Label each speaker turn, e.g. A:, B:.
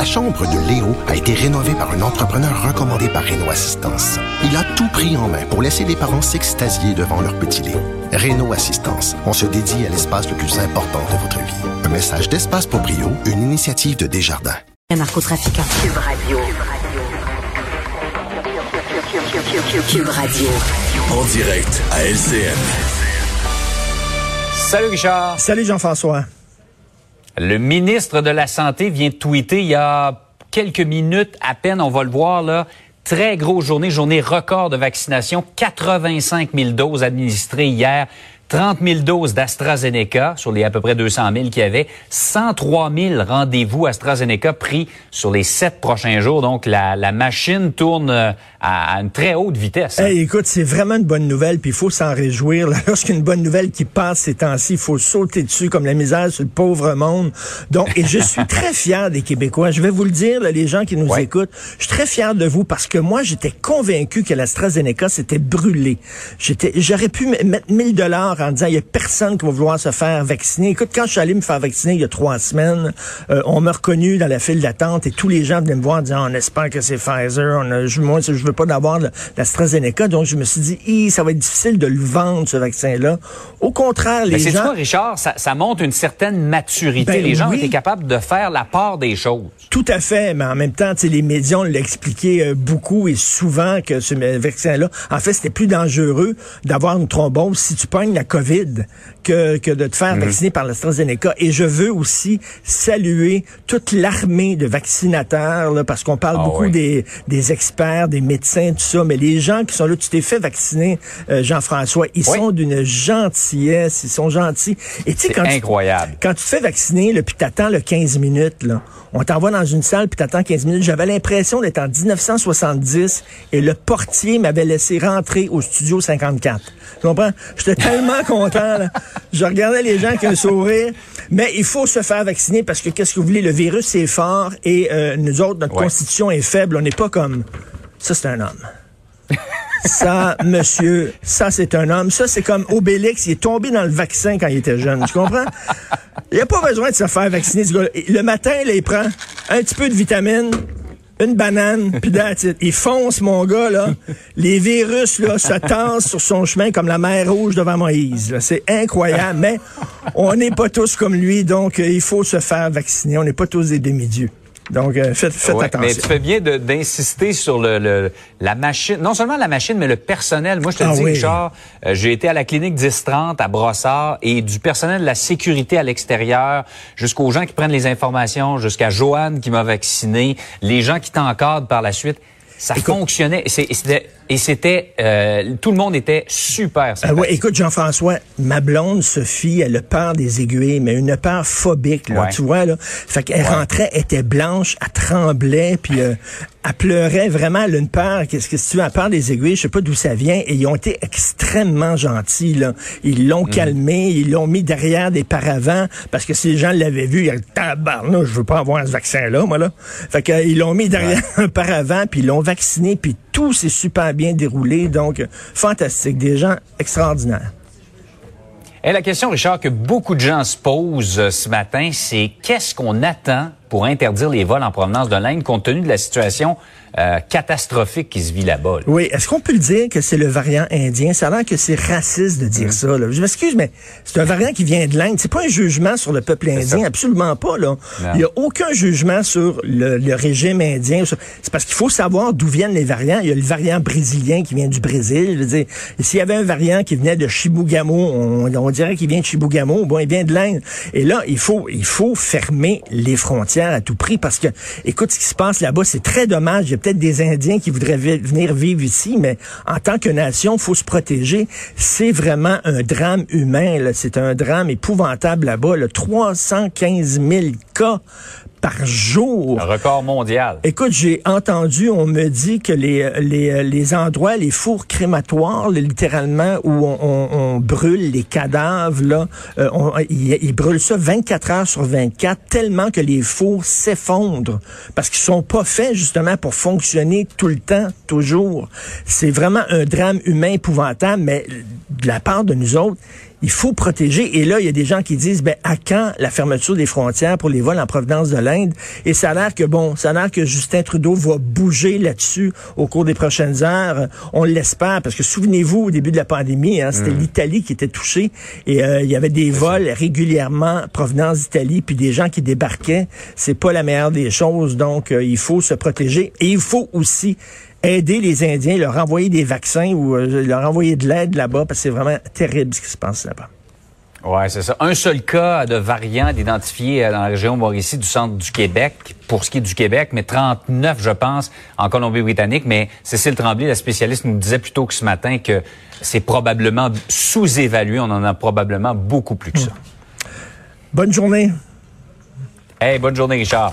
A: La chambre de Léo a été rénovée par un entrepreneur recommandé par Renault Assistance. Il a tout pris en main pour laisser les parents s'extasier devant leur petit Léo. Renault Assistance, on se dédie à l'espace le plus important de votre vie. Un message d'Espace pour Brio, une initiative de Desjardins.
B: Un narcotrafiquant.
C: Cube Radio. Cube Radio.
D: En direct à LCN.
E: Salut Richard.
F: Salut Jean-François.
E: Le ministre de la Santé vient de tweeter il y a quelques minutes à peine, on va le voir là. Très grosse journée, journée record de vaccination, 85 000 doses administrées hier. 30 000 doses d'AstraZeneca sur les à peu près 200 000 qu'il y avait, 103 000 rendez-vous AstraZeneca pris sur les sept prochains jours. Donc, la, la machine tourne euh, à, une très haute vitesse.
F: Hein. écoute, c'est vraiment une bonne nouvelle, puis il faut s'en réjouir. Lorsqu'une bonne nouvelle qui passe ces temps-ci, il faut sauter dessus comme la misère sur le pauvre monde. Donc, et je suis très fier des Québécois. Je vais vous le dire, les gens qui nous écoutent, je suis très fier de vous parce que moi, j'étais convaincu que l'AstraZeneca s'était brûlé. J'étais, j'aurais pu mettre 1000 dollars en disant il y a personne qui va vouloir se faire vacciner. Écoute, quand je suis allé me faire vacciner il y a trois semaines, euh, on m'a reconnu dans la file d'attente et tous les gens venaient me voir en disant on espère que c'est Pfizer. On a, je, moi, je veux pas d'avoir l'AstraZeneca. Donc je me suis dit, ça va être difficile de le vendre ce vaccin-là. Au contraire, les
E: Mais
F: gens.
E: Quoi, Richard, ça, ça, montre une certaine maturité. Ben les gens étaient capables de faire la part des choses.
F: Tout à fait, mais en même temps, les médias ont expliqué euh, beaucoup et souvent que ce vaccin-là, en fait, c'était plus dangereux d'avoir une thrombose si tu pognes la COVID que, que de te faire mhm. vacciner par l'AstraZeneca. Et je veux aussi saluer toute l'armée de vaccinateurs, là, parce qu'on parle ah beaucoup des, des experts, des médecins, tout ça, mais les gens qui sont là, tu t'es fait vacciner, euh, Jean-François, ils sont d'une gentillesse, ils sont gentils.
E: Et tu sais, quand incroyable.
F: quand tu te fais vacciner, là, puis t'attends le 15 minutes, là, on t'envoie dans une salle, puis t'attends 15 minutes. J'avais l'impression d'être en 1970 et le portier m'avait laissé rentrer au studio 54. Tu comprends? J'étais tellement content. Là. Je regardais les gens avec un sourire. Mais il faut se faire vacciner parce que qu'est-ce que vous voulez? Le virus, c'est fort et euh, nous autres, notre constitution est faible. On n'est pas comme... Ça, c'est un homme. Ça, monsieur, ça, c'est un homme. Ça, c'est comme Obélix. Il est tombé dans le vaccin quand il était jeune. Tu comprends? Il n'y a pas besoin de se faire vacciner, ce gars Le matin, là, il prend un petit peu de vitamine, une banane, puis il fonce, mon gars, là. Les virus, là, se tassent sur son chemin comme la mer rouge devant Moïse. C'est incroyable, mais on n'est pas tous comme lui, donc euh, il faut se faire vacciner. On n'est pas tous des demi-dieux. Donc, euh, faites, attention.
E: Mais tu fais bien d'insister sur le, la machine, non seulement la machine, mais le personnel. Moi, je te ah dis, Richard, euh, j'ai été à la clinique 1030 à Brossard et du personnel de la sécurité à l'extérieur, jusqu'aux gens qui prennent les informations, jusqu'à Joanne qui m'a vacciné, les gens qui t'encadrent par la suite. Ça fonctionnait. Et c'était, euh, tout le monde était super.
F: Euh, ouais, écoute, Jean-François, ma blonde Sophie, elle a peur des aiguilles, mais une peur phobique, là, tu vois, là. Fait qu'elle rentrait, était blanche, elle tremblait, puis euh, elle pleurait vraiment, elle a une peur. Qu'est-ce que tu as peur des aiguilles? Je sais pas d'où ça vient. Et ils ont été extrêmement gentils, là. Ils l'ont mhm. calmé, ils l'ont mis derrière des paravents, parce que si les gens l'avaient vu, ils tabarnouche, je veux pas avoir ce vaccin-là, moi, là. Fait qu'ils l'ont mis derrière un paravent, puis ils l'ont vacciné, puis tout s'est super bien déroulé. Donc, fantastique. Des gens extraordinaires.
E: Et la question, Richard, que beaucoup de gens se posent euh, ce matin, c'est qu'est-ce qu'on attend pour interdire les vols en provenance de l'Inde compte tenu de la situation euh, catastrophique qui se vit là-bas.
F: Oui, est-ce qu'on peut le dire que c'est le variant indien? Ça a l'air que c'est raciste de dire mm. ça. Là. Je m'excuse, mais c'est un variant qui vient de l'Inde. C'est pas un jugement sur le peuple indien, absolument pas. Là. Il n'y a aucun jugement sur le, régime indien. C'est parce qu'il faut savoir d'où viennent les variants. Il y a le variant brésilien qui vient du Brésil. Je veux dire, s'il y avait un variant qui venait de Chibougamau, on, dirait qu'il vient de Chibougamau. Bon, il vient de l'Inde. Et là, il faut, il faut fermer les frontières à tout prix parce que, écoute, ce qui se passe là-bas, c'est très dommage peut-être des Indiens qui voudraient venir vivre ici, mais en tant que nation, faut se protéger. C'est vraiment un drame humain. C'est un drame épouvantable là-bas. 315 000 cas par jour.
E: Un record mondial.
F: Écoute, j'ai entendu, on me dit que les, les, les endroits, les fours crématoires, littéralement, où on, on, brûle les cadavres, là, euh, ils, brûlent ça 24 heures sur 24, tellement que les fours s'effondrent, parce qu'ils sont pas faits justement pour fonctionner tout le temps, toujours. C'est vraiment un drame humain épouvantable, mais de la part de nous autres, il faut protéger. Et là, il y a des gens qui disent, ben, à quand la fermeture des frontières pour les vols en provenance de l'Inde? Et ça a l'air que, bon, ça a l'air que Justin Trudeau va bouger là-dessus au cours des prochaines heures. On l'espère, parce que souvenez-vous, au début de la pandémie, hein, c'était mm. l'Italie qui était touchée et euh, il y avait des vols régulièrement provenance d'Italie, puis des gens qui débarquaient. C'est pas la meilleure des choses, donc euh, il faut se protéger. Et il faut aussi aider les Indiens, leur envoyer des vaccins ou euh, leur envoyer de l'aide là-bas, parce que c'est vraiment terrible ce qui se passe là-bas.
E: Ouais, c'est ça. Un seul cas de variant identifié euh, dans la région Mauricie du centre du Québec, pour ce qui est du Québec, mais 39, je pense, en Colombie-Britannique. Mais Cécile Tremblay, la spécialiste, nous disait plutôt que ce matin que c'est probablement sous-évalué. On en a probablement beaucoup plus que ça.
F: Bonne journée.
E: Hey, bonne journée, Richard.